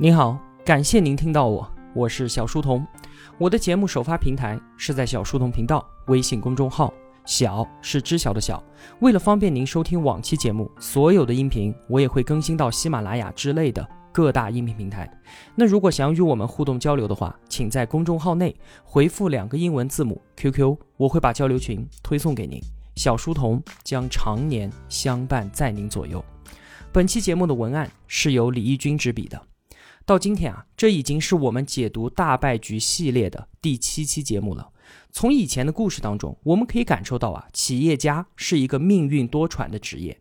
您好，感谢您听到我，我是小书童。我的节目首发平台是在小书童频道微信公众号，小是知晓的小。为了方便您收听往期节目，所有的音频我也会更新到喜马拉雅之类的各大音频平台。那如果想与我们互动交流的话，请在公众号内回复两个英文字母 QQ，我会把交流群推送给您。小书童将常年相伴在您左右。本期节目的文案是由李义军执笔的。到今天啊，这已经是我们解读大败局系列的第七期节目了。从以前的故事当中，我们可以感受到啊，企业家是一个命运多舛的职业。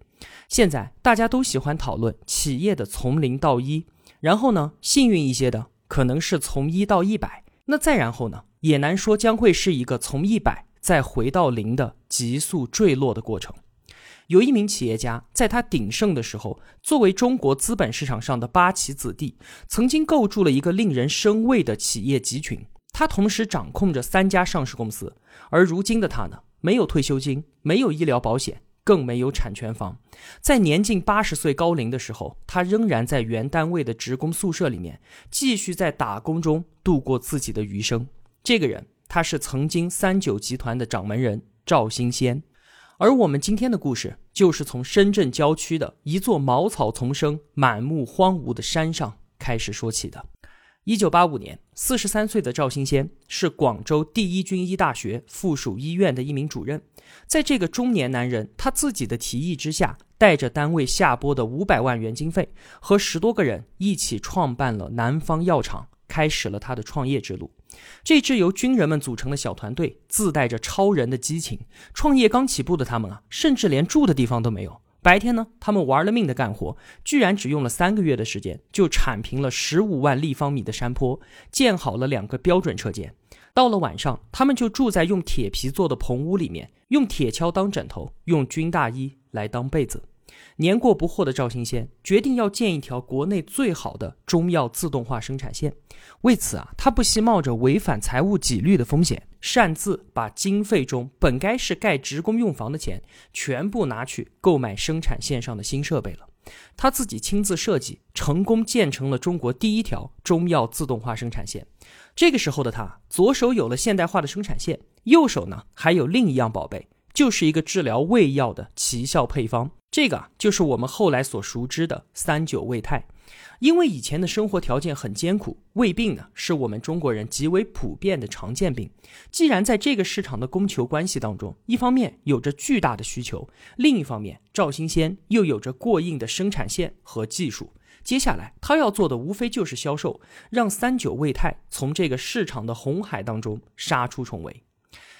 现在大家都喜欢讨论企业的从零到一，然后呢，幸运一些的可能是从一到一百，那再然后呢，也难说将会是一个从一百再回到零的急速坠落的过程。有一名企业家，在他鼎盛的时候，作为中国资本市场上的八旗子弟，曾经构筑了一个令人生畏的企业集群。他同时掌控着三家上市公司，而如今的他呢，没有退休金，没有医疗保险，更没有产权房。在年近八十岁高龄的时候，他仍然在原单位的职工宿舍里面，继续在打工中度过自己的余生。这个人，他是曾经三九集团的掌门人赵新先。而我们今天的故事，就是从深圳郊区的一座茅草丛生、满目荒芜的山上开始说起的。一九八五年，四十三岁的赵新先是广州第一军医大学附属医院的一名主任。在这个中年男人他自己的提议之下，带着单位下拨的五百万元经费，和十多个人一起创办了南方药厂，开始了他的创业之路。这支由军人们组成的小团队，自带着超人的激情。创业刚起步的他们啊，甚至连住的地方都没有。白天呢，他们玩了命的干活，居然只用了三个月的时间，就铲平了十五万立方米的山坡，建好了两个标准车间。到了晚上，他们就住在用铁皮做的棚屋里面，用铁锹当枕头，用军大衣来当被子。年过不惑的赵新先决定要建一条国内最好的中药自动化生产线。为此啊，他不惜冒着违反财务纪律的风险，擅自把经费中本该是盖职工用房的钱，全部拿去购买生产线上的新设备了。他自己亲自设计，成功建成了中国第一条中药自动化生产线。这个时候的他，左手有了现代化的生产线，右手呢还有另一样宝贝。就是一个治疗胃药的奇效配方，这个就是我们后来所熟知的三九胃泰。因为以前的生活条件很艰苦，胃病呢是我们中国人极为普遍的常见病。既然在这个市场的供求关系当中，一方面有着巨大的需求，另一方面赵新先又有着过硬的生产线和技术，接下来他要做的无非就是销售，让三九胃泰从这个市场的红海当中杀出重围。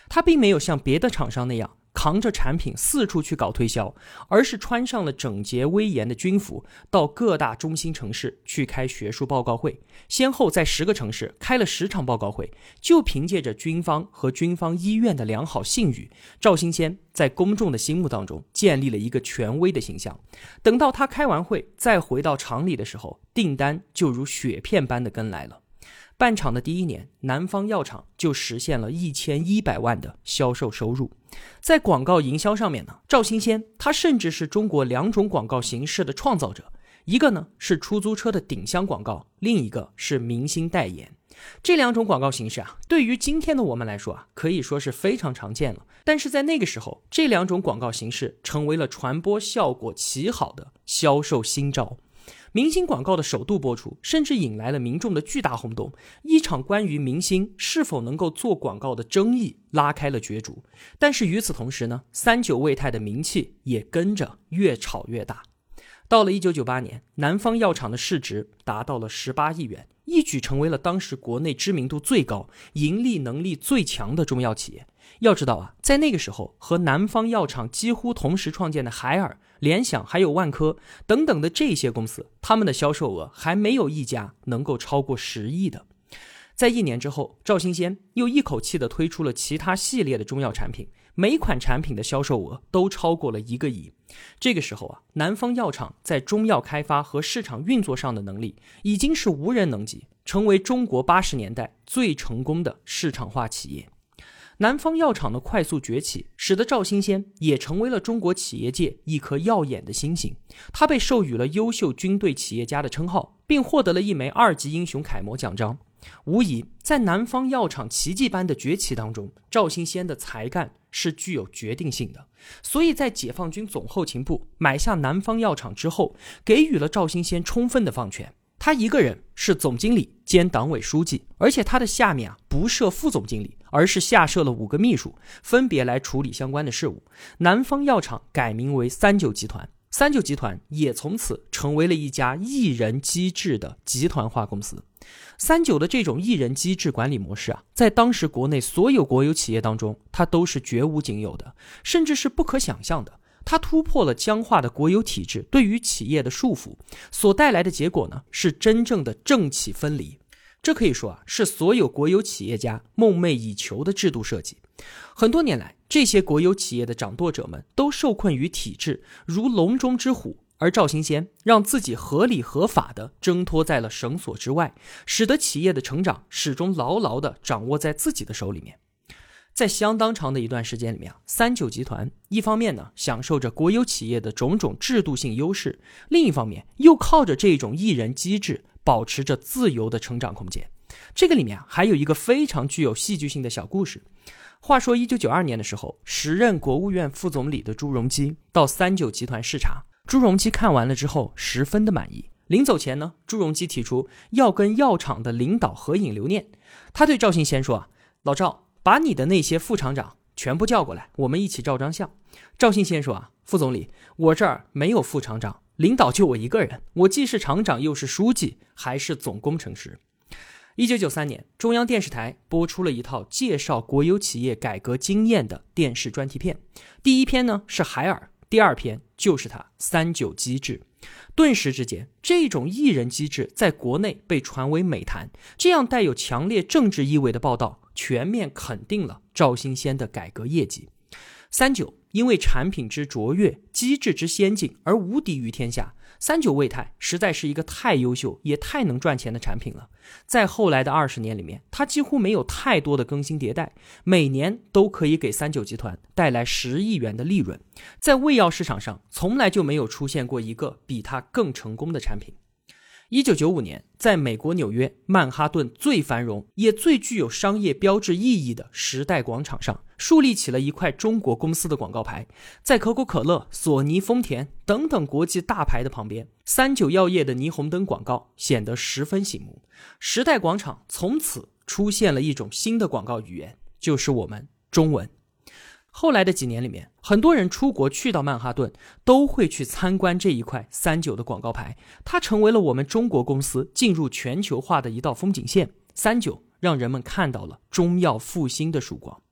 他并没有像别的厂商那样。扛着产品四处去搞推销，而是穿上了整洁威严的军服，到各大中心城市去开学术报告会，先后在十个城市开了十场报告会。就凭借着军方和军方医院的良好信誉，赵新先在公众的心目当中建立了一个权威的形象。等到他开完会再回到厂里的时候，订单就如雪片般的跟来了。办厂的第一年，南方药厂就实现了一千一百万的销售收入。在广告营销上面呢，赵新先他甚至是中国两种广告形式的创造者，一个呢是出租车的顶箱广告，另一个是明星代言。这两种广告形式啊，对于今天的我们来说啊，可以说是非常常见了。但是在那个时候，这两种广告形式成为了传播效果极好的销售新招。明星广告的首度播出，甚至引来了民众的巨大轰动。一场关于明星是否能够做广告的争议拉开了角逐。但是与此同时呢，三九胃泰的名气也跟着越炒越大。到了一九九八年，南方药厂的市值达到了十八亿元，一举成为了当时国内知名度最高、盈利能力最强的中药企业。要知道啊，在那个时候，和南方药厂几乎同时创建的海尔、联想还有万科等等的这些公司，他们的销售额还没有一家能够超过十亿的。在一年之后，赵新先又一口气的推出了其他系列的中药产品，每款产品的销售额都超过了一个亿。这个时候啊，南方药厂在中药开发和市场运作上的能力已经是无人能及，成为中国八十年代最成功的市场化企业。南方药厂的快速崛起，使得赵新先也成为了中国企业界一颗耀眼的星星。他被授予了优秀军队企业家的称号，并获得了一枚二级英雄楷模奖章。无疑，在南方药厂奇迹般的崛起当中，赵新先的才干是具有决定性的。所以在解放军总后勤部买下南方药厂之后，给予了赵新先充分的放权。他一个人是总经理兼党委书记，而且他的下面啊不设副总经理，而是下设了五个秘书，分别来处理相关的事务。南方药厂改名为三九集团，三九集团也从此成为了一家一人机制的集团化公司。三九的这种一人机制管理模式啊，在当时国内所有国有企业当中，它都是绝无仅有的，甚至是不可想象的。它突破了僵化的国有体制对于企业的束缚，所带来的结果呢，是真正的政企分离。这可以说啊，是所有国有企业家梦寐以求的制度设计。很多年来，这些国有企业的掌舵者们都受困于体制，如笼中之虎。而赵新先让自己合理合法的挣脱在了绳索之外，使得企业的成长始终牢牢的掌握在自己的手里面。在相当长的一段时间里面啊，三九集团一方面呢享受着国有企业的种种制度性优势，另一方面又靠着这种一人机制保持着自由的成长空间。这个里面啊还有一个非常具有戏剧性的小故事。话说一九九二年的时候，时任国务院副总理的朱镕基到三九集团视察，朱镕基看完了之后十分的满意。临走前呢，朱镕基提出要跟药厂的领导合影留念。他对赵新先说啊，老赵。把你的那些副厂长全部叫过来，我们一起照张相。赵信先说：“啊，副总理，我这儿没有副厂长，领导就我一个人，我既是厂长，又是书记，还是总工程师。”一九九三年，中央电视台播出了一套介绍国有企业改革经验的电视专题片，第一篇呢是海尔，第二篇就是他三九机制。顿时之间，这种一人机制在国内被传为美谈。这样带有强烈政治意味的报道，全面肯定了赵新先的改革业绩。三九因为产品之卓越、机制之先进而无敌于天下。三九胃泰实在是一个太优秀也太能赚钱的产品了。在后来的二十年里面，它几乎没有太多的更新迭代，每年都可以给三九集团带来十亿元的利润。在胃药市场上，从来就没有出现过一个比它更成功的产品。一九九五年，在美国纽约曼哈顿最繁荣也最具有商业标志意义的时代广场上，树立起了一块中国公司的广告牌。在可口可乐、索尼、丰田等等国际大牌的旁边，三九药业的霓虹灯广告显得十分醒目。时代广场从此出现了一种新的广告语言，就是我们中文。后来的几年里面，很多人出国去到曼哈顿，都会去参观这一块三九的广告牌，它成为了我们中国公司进入全球化的一道风景线。三九让人们看到了中药复兴的曙光。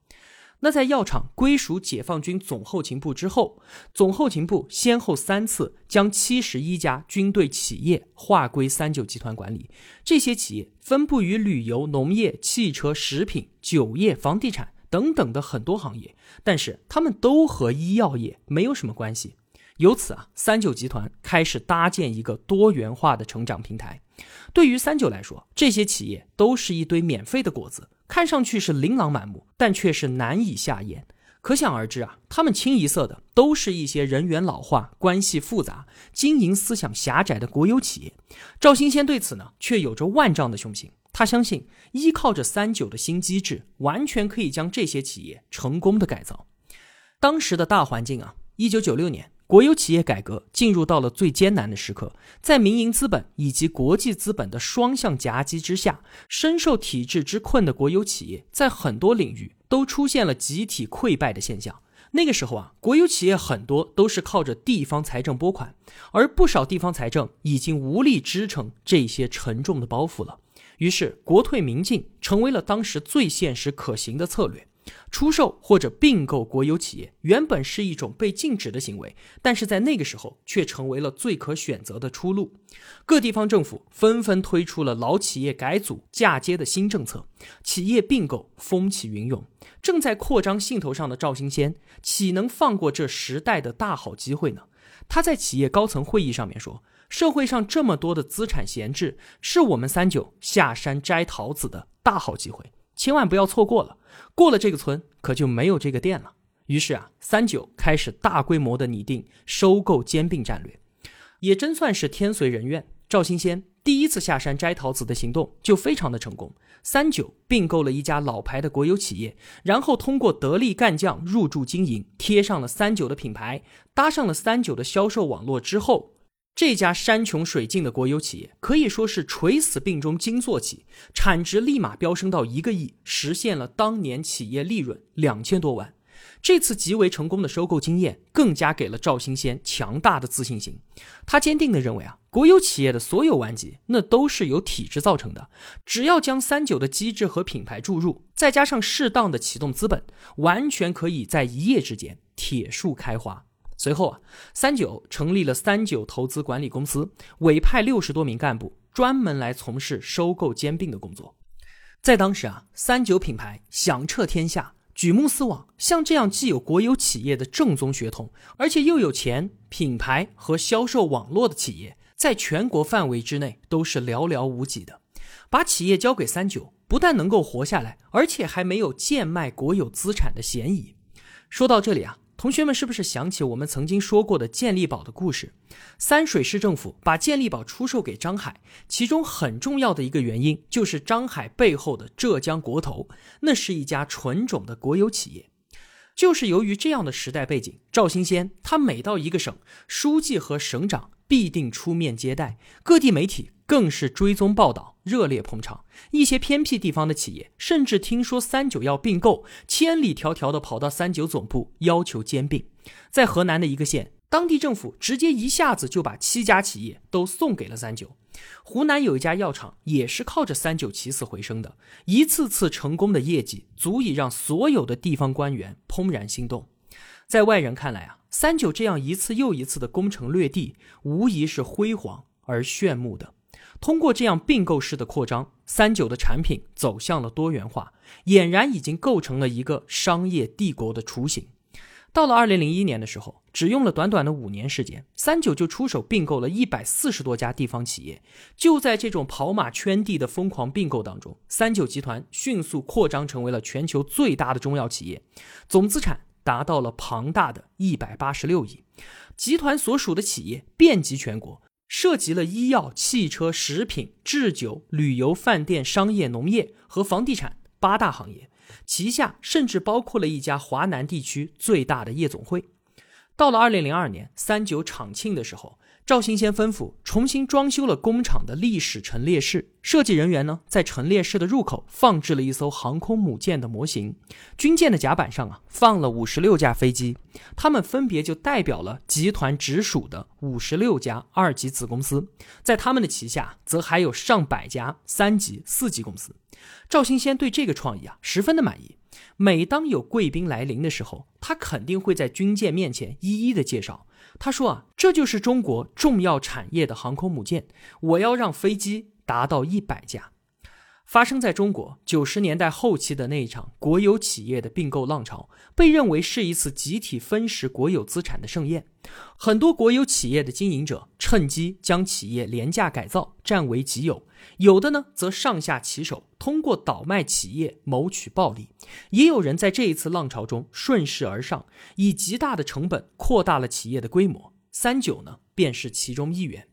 那在药厂归属解放军总后勤部之后，总后勤部先后三次将七十一家军队企业划归三九集团管理，这些企业分布于旅游、农业、汽车、食品、酒业、房地产。等等的很多行业，但是他们都和医药业没有什么关系。由此啊，三九集团开始搭建一个多元化的成长平台。对于三九来说，这些企业都是一堆免费的果子，看上去是琳琅满目，但却是难以下咽。可想而知啊，他们清一色的都是一些人员老化、关系复杂、经营思想狭窄的国有企业。赵新先对此呢，却有着万丈的雄心。他相信，依靠着三九的新机制，完全可以将这些企业成功的改造。当时的大环境啊，一九九六年，国有企业改革进入到了最艰难的时刻，在民营资本以及国际资本的双向夹击之下，深受体制之困的国有企业，在很多领域都出现了集体溃败的现象。那个时候啊，国有企业很多都是靠着地方财政拨款，而不少地方财政已经无力支撑这些沉重的包袱了。于是，国退民进成为了当时最现实可行的策略。出售或者并购国有企业原本是一种被禁止的行为，但是在那个时候却成为了最可选择的出路。各地方政府纷纷推出了老企业改组嫁接的新政策，企业并购风起云涌。正在扩张兴头上的赵新先，岂能放过这时代的大好机会呢？他在企业高层会议上面说。社会上这么多的资产闲置，是我们三九下山摘桃子的大好机会。千万不要错过了。过了这个村，可就没有这个店了。于是啊，三九开始大规模的拟定收购兼并战略，也真算是天随人愿。赵新先第一次下山摘桃子的行动就非常的成功。三九并购了一家老牌的国有企业，然后通过得力干将入驻经营，贴上了三九的品牌，搭上了三九的销售网络之后，这家山穷水尽的国有企业可以说是垂死病中惊坐起，产值立马飙升到一个亿，实现了当年企业利润两千多万。这次极为成功的收购经验，更加给了赵新先强大的自信心。他坚定地认为啊，国有企业的所有顽疾，那都是由体制造成的。只要将三九的机制和品牌注入，再加上适当的启动资本，完全可以在一夜之间铁树开花。随后啊，三九成立了三九投资管理公司，委派六十多名干部，专门来从事收购兼并的工作。在当时啊，三九品牌响彻天下。举目四望，像这样既有国有企业的正宗血统，而且又有钱、品牌和销售网络的企业，在全国范围之内都是寥寥无几的。把企业交给三九，不但能够活下来，而且还没有贱卖国有资产的嫌疑。说到这里啊。同学们是不是想起我们曾经说过的健力宝的故事？三水市政府把健力宝出售给张海，其中很重要的一个原因就是张海背后的浙江国投，那是一家纯种的国有企业。就是由于这样的时代背景，赵新先他每到一个省，书记和省长必定出面接待，各地媒体。更是追踪报道，热烈捧场。一些偏僻地方的企业甚至听说三九要并购，千里迢迢的跑到三九总部要求兼并。在河南的一个县，当地政府直接一下子就把七家企业都送给了三九。湖南有一家药厂也是靠着三九起死回生的，一次次成功的业绩足以让所有的地方官员怦然心动。在外人看来啊，三九这样一次又一次的攻城略地，无疑是辉煌而炫目的。通过这样并购式的扩张，三九的产品走向了多元化，俨然已经构成了一个商业帝国的雏形。到了二零零一年的时候，只用了短短的五年时间，三九就出手并购了一百四十多家地方企业。就在这种跑马圈地的疯狂并购当中，三九集团迅速扩张成为了全球最大的中药企业，总资产达到了庞大的一百八十六亿。集团所属的企业遍及全国。涉及了医药、汽车、食品、制酒、旅游、饭店、商业、农业和房地产八大行业，旗下甚至包括了一家华南地区最大的夜总会。到了二零零二年三九厂庆的时候。赵新先吩咐重新装修了工厂的历史陈列室，设计人员呢在陈列室的入口放置了一艘航空母舰的模型，军舰的甲板上啊放了五十六架飞机，它们分别就代表了集团直属的五十六家二级子公司，在他们的旗下则还有上百家三级、四级公司。赵新先对这个创意啊十分的满意。每当有贵宾来临的时候，他肯定会在军舰面前一一的介绍。他说啊，这就是中国重要产业的航空母舰，我要让飞机达到一百架。发生在中国九十年代后期的那一场国有企业的并购浪潮，被认为是一次集体分食国有资产的盛宴。很多国有企业的经营者趁机将企业廉价改造，占为己有；有的呢，则上下其手，通过倒卖企业谋取暴利。也有人在这一次浪潮中顺势而上，以极大的成本扩大了企业的规模。三九呢，便是其中一员。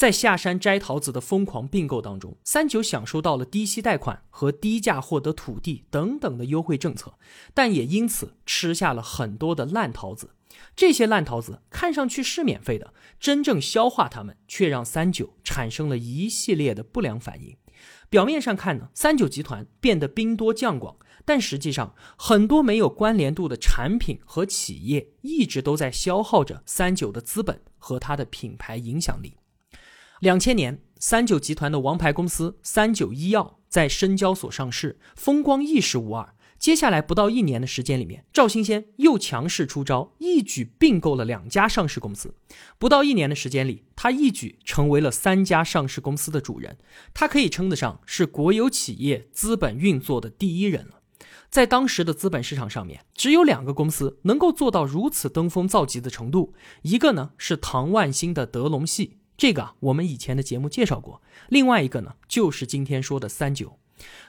在下山摘桃子的疯狂并购当中，三九享受到了低息贷款和低价获得土地等等的优惠政策，但也因此吃下了很多的烂桃子。这些烂桃子看上去是免费的，真正消化它们却让三九产生了一系列的不良反应。表面上看呢，三九集团变得兵多将广，但实际上很多没有关联度的产品和企业一直都在消耗着三九的资本和它的品牌影响力。两千年，三九集团的王牌公司三九医药在深交所上市，风光一时无二。接下来不到一年的时间里面，赵新先又强势出招，一举并购了两家上市公司。不到一年的时间里，他一举成为了三家上市公司的主人。他可以称得上是国有企业资本运作的第一人了。在当时的资本市场上面，只有两个公司能够做到如此登峰造极的程度，一个呢是唐万兴的德隆系。这个，我们以前的节目介绍过。另外一个呢，就是今天说的三九。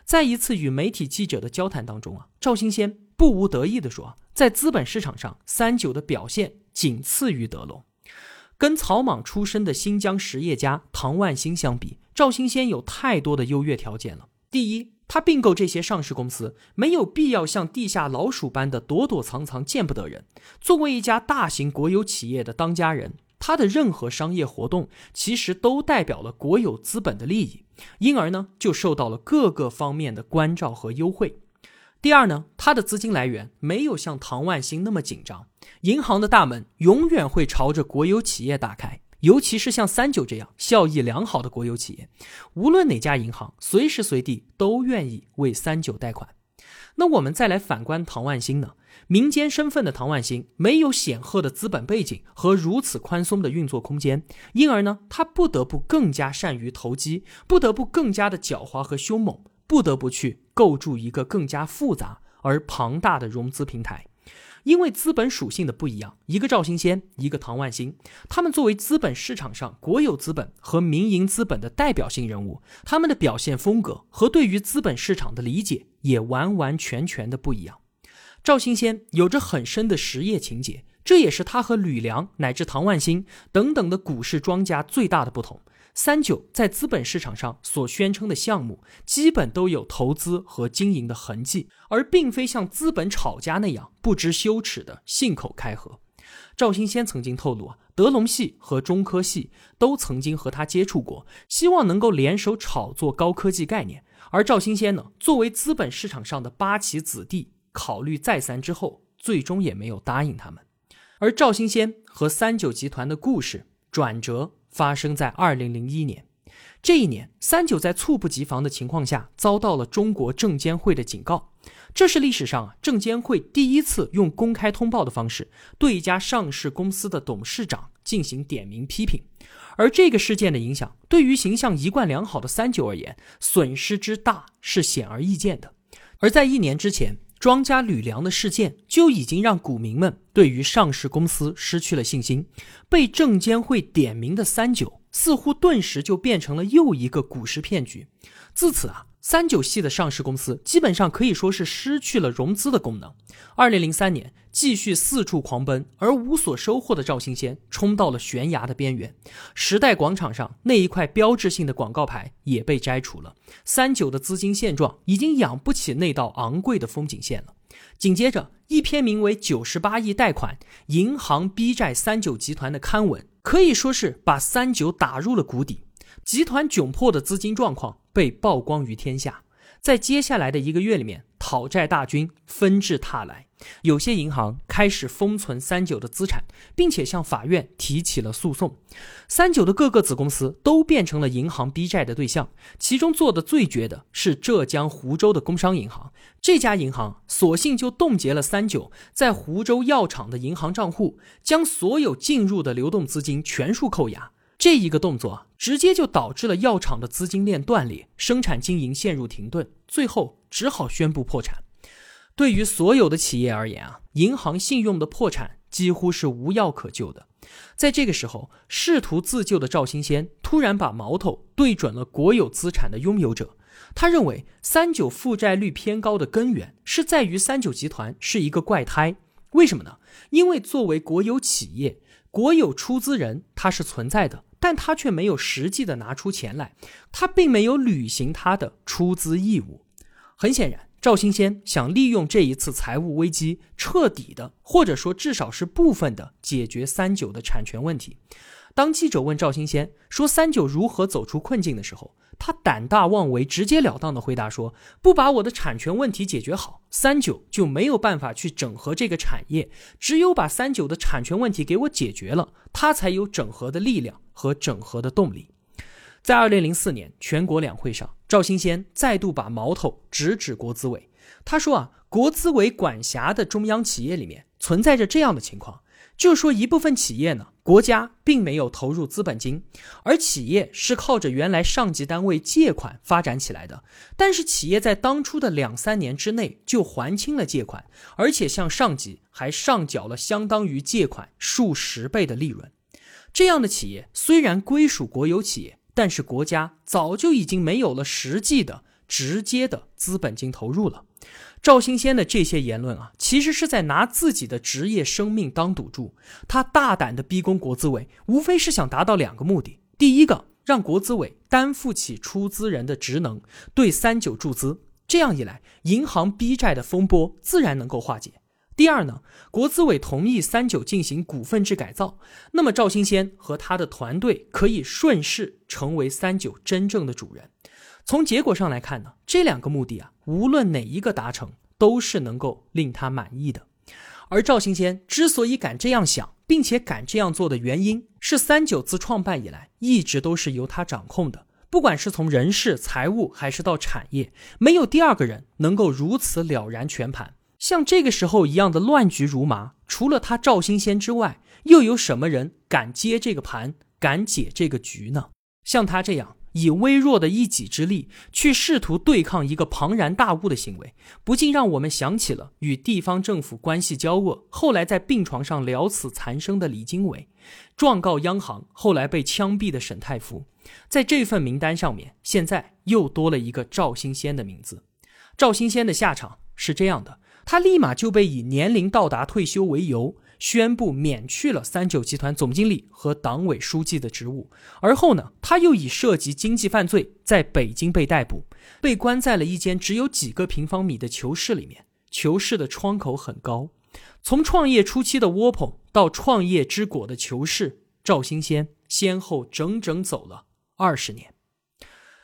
在一次与媒体记者的交谈当中啊，赵新先不无得意地说，在资本市场上，三九的表现仅次于德龙。跟草莽出身的新疆实业家唐万新相比，赵新先有太多的优越条件了。第一，他并购这些上市公司没有必要像地下老鼠般的躲躲藏藏，见不得人。作为一家大型国有企业的当家人，他的任何商业活动其实都代表了国有资本的利益，因而呢，就受到了各个方面的关照和优惠。第二呢，他的资金来源没有像唐万新那么紧张，银行的大门永远会朝着国有企业打开，尤其是像三九这样效益良好的国有企业，无论哪家银行，随时随地都愿意为三九贷款。那我们再来反观唐万新呢？民间身份的唐万新没有显赫的资本背景和如此宽松的运作空间，因而呢，他不得不更加善于投机，不得不更加的狡猾和凶猛。不得不去构筑一个更加复杂而庞大的融资平台，因为资本属性的不一样，一个赵新先，一个唐万新，他们作为资本市场上国有资本和民营资本的代表性人物，他们的表现风格和对于资本市场的理解也完完全全的不一样。赵新先有着很深的实业情节，这也是他和吕梁乃至唐万新等等的股市庄家最大的不同。三九在资本市场上所宣称的项目，基本都有投资和经营的痕迹，而并非像资本炒家那样不知羞耻的信口开河。赵新先曾经透露啊，德隆系和中科系都曾经和他接触过，希望能够联手炒作高科技概念。而赵新先呢，作为资本市场上的八旗子弟，考虑再三之后，最终也没有答应他们。而赵新先和三九集团的故事转折。发生在二零零一年，这一年，三九在猝不及防的情况下遭到了中国证监会的警告，这是历史上啊证监会第一次用公开通报的方式对一家上市公司的董事长进行点名批评，而这个事件的影响对于形象一贯良好的三九而言，损失之大是显而易见的，而在一年之前。庄家吕梁的事件就已经让股民们对于上市公司失去了信心，被证监会点名的三九似乎顿时就变成了又一个股市骗局。自此啊，三九系的上市公司基本上可以说是失去了融资的功能。二零零三年。继续四处狂奔而无所收获的赵新先冲到了悬崖的边缘，时代广场上那一块标志性的广告牌也被摘除了。三九的资金现状已经养不起那道昂贵的风景线了。紧接着，一篇名为《九十八亿贷款银行逼债三九集团》的刊文，可以说是把三九打入了谷底。集团窘迫的资金状况被曝光于天下，在接下来的一个月里面，讨债大军纷至沓来。有些银行开始封存三九的资产，并且向法院提起了诉讼。三九的各个子公司都变成了银行逼债的对象。其中做的最绝的是浙江湖州的工商银行，这家银行索性就冻结了三九在湖州药厂的银行账户，将所有进入的流动资金全数扣押。这一个动作直接就导致了药厂的资金链断裂，生产经营陷入停顿，最后只好宣布破产。对于所有的企业而言啊，银行信用的破产几乎是无药可救的。在这个时候，试图自救的赵新先突然把矛头对准了国有资产的拥有者。他认为三九负债率偏高的根源是在于三九集团是一个怪胎。为什么呢？因为作为国有企业，国有出资人他是存在的，但他却没有实际的拿出钱来，他并没有履行他的出资义务。很显然。赵新先想利用这一次财务危机，彻底的，或者说至少是部分的解决三九的产权问题。当记者问赵新先说三九如何走出困境的时候，他胆大妄为、直截了当的回答说：“不把我的产权问题解决好，三九就没有办法去整合这个产业。只有把三九的产权问题给我解决了，他才有整合的力量和整合的动力。”在二零零四年全国两会上，赵新先再度把矛头直指国资委。他说：“啊，国资委管辖的中央企业里面存在着这样的情况，就说一部分企业呢，国家并没有投入资本金，而企业是靠着原来上级单位借款发展起来的。但是企业在当初的两三年之内就还清了借款，而且向上级还上缴了相当于借款数十倍的利润。这样的企业虽然归属国有企业。”但是国家早就已经没有了实际的直接的资本金投入了。赵新先的这些言论啊，其实是在拿自己的职业生命当赌注。他大胆的逼宫国资委，无非是想达到两个目的：第一个，让国资委担负起出资人的职能，对三九注资，这样一来，银行逼债的风波自然能够化解；第二呢，国资委同意三九进行股份制改造，那么赵新先和他的团队可以顺势成为三九真正的主人。从结果上来看呢，这两个目的啊，无论哪一个达成，都是能够令他满意的。而赵新先之所以敢这样想，并且敢这样做的原因，是三九自创办以来，一直都是由他掌控的。不管是从人事、财务，还是到产业，没有第二个人能够如此了然全盘。像这个时候一样的乱局如麻，除了他赵新先之外，又有什么人敢接这个盘，敢解这个局呢？像他这样。以微弱的一己之力去试图对抗一个庞然大物的行为，不禁让我们想起了与地方政府关系交恶，后来在病床上了此残生的李经纬，状告央行，后来被枪毙的沈太福。在这份名单上面，现在又多了一个赵新先的名字。赵新先的下场是这样的，他立马就被以年龄到达退休为由。宣布免去了三九集团总经理和党委书记的职务，而后呢，他又以涉及经济犯罪在北京被逮捕，被关在了一间只有几个平方米的囚室里面。囚室的窗口很高，从创业初期的窝棚到创业之果的囚室，赵新先先后整整走了二十年。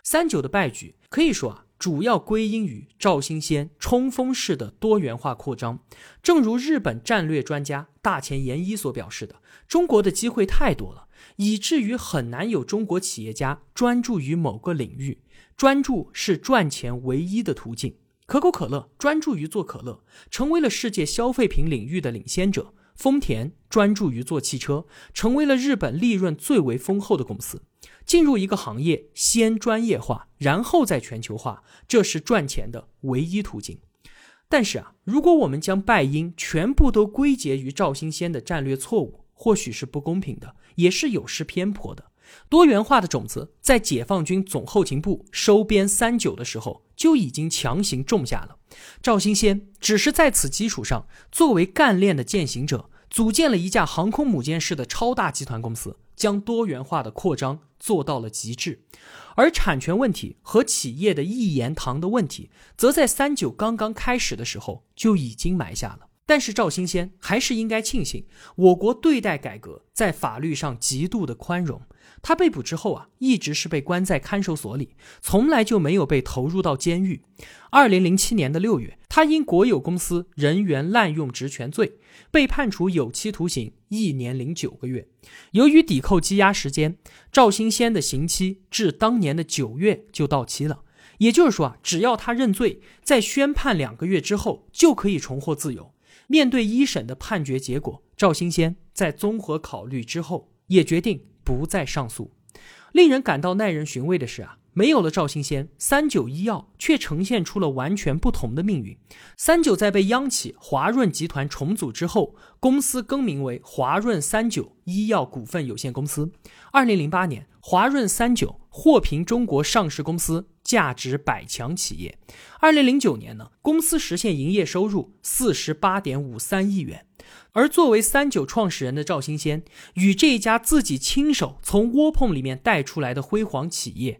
三九的败局可以说啊。主要归因于赵新先冲锋式的多元化扩张。正如日本战略专家大前研一所表示的，中国的机会太多了，以至于很难有中国企业家专注于某个领域。专注是赚钱唯一的途径。可口可乐专注于做可乐，成为了世界消费品领域的领先者。丰田专注于做汽车，成为了日本利润最为丰厚的公司。进入一个行业，先专业化，然后再全球化，这是赚钱的唯一途径。但是啊，如果我们将败因全部都归结于赵新先的战略错误，或许是不公平的，也是有失偏颇的。多元化的种子在解放军总后勤部收编三九的时候就已经强行种下了。赵新先只是在此基础上，作为干练的践行者，组建了一家航空母舰式的超大集团公司。将多元化的扩张做到了极致，而产权问题和企业的一言堂的问题，则在三九刚刚开始的时候就已经埋下了。但是赵新先还是应该庆幸，我国对待改革在法律上极度的宽容。他被捕之后啊，一直是被关在看守所里，从来就没有被投入到监狱。二零零七年的六月，他因国有公司人员滥用职权罪，被判处有期徒刑一年零九个月。由于抵扣羁押时间，赵新先的刑期至当年的九月就到期了。也就是说啊，只要他认罪，在宣判两个月之后就可以重获自由。面对一审的判决结果，赵新先在综合考虑之后，也决定不再上诉。令人感到耐人寻味的是啊，没有了赵新先，三九医药却呈现出了完全不同的命运。三九在被央企华润集团重组之后，公司更名为华润三九医药股份有限公司。二零零八年，华润三九获评中国上市公司。价值百强企业，二零零九年呢，公司实现营业收入四十八点五三亿元。而作为三九创始人的赵新先，与这一家自己亲手从窝棚里面带出来的辉煌企业，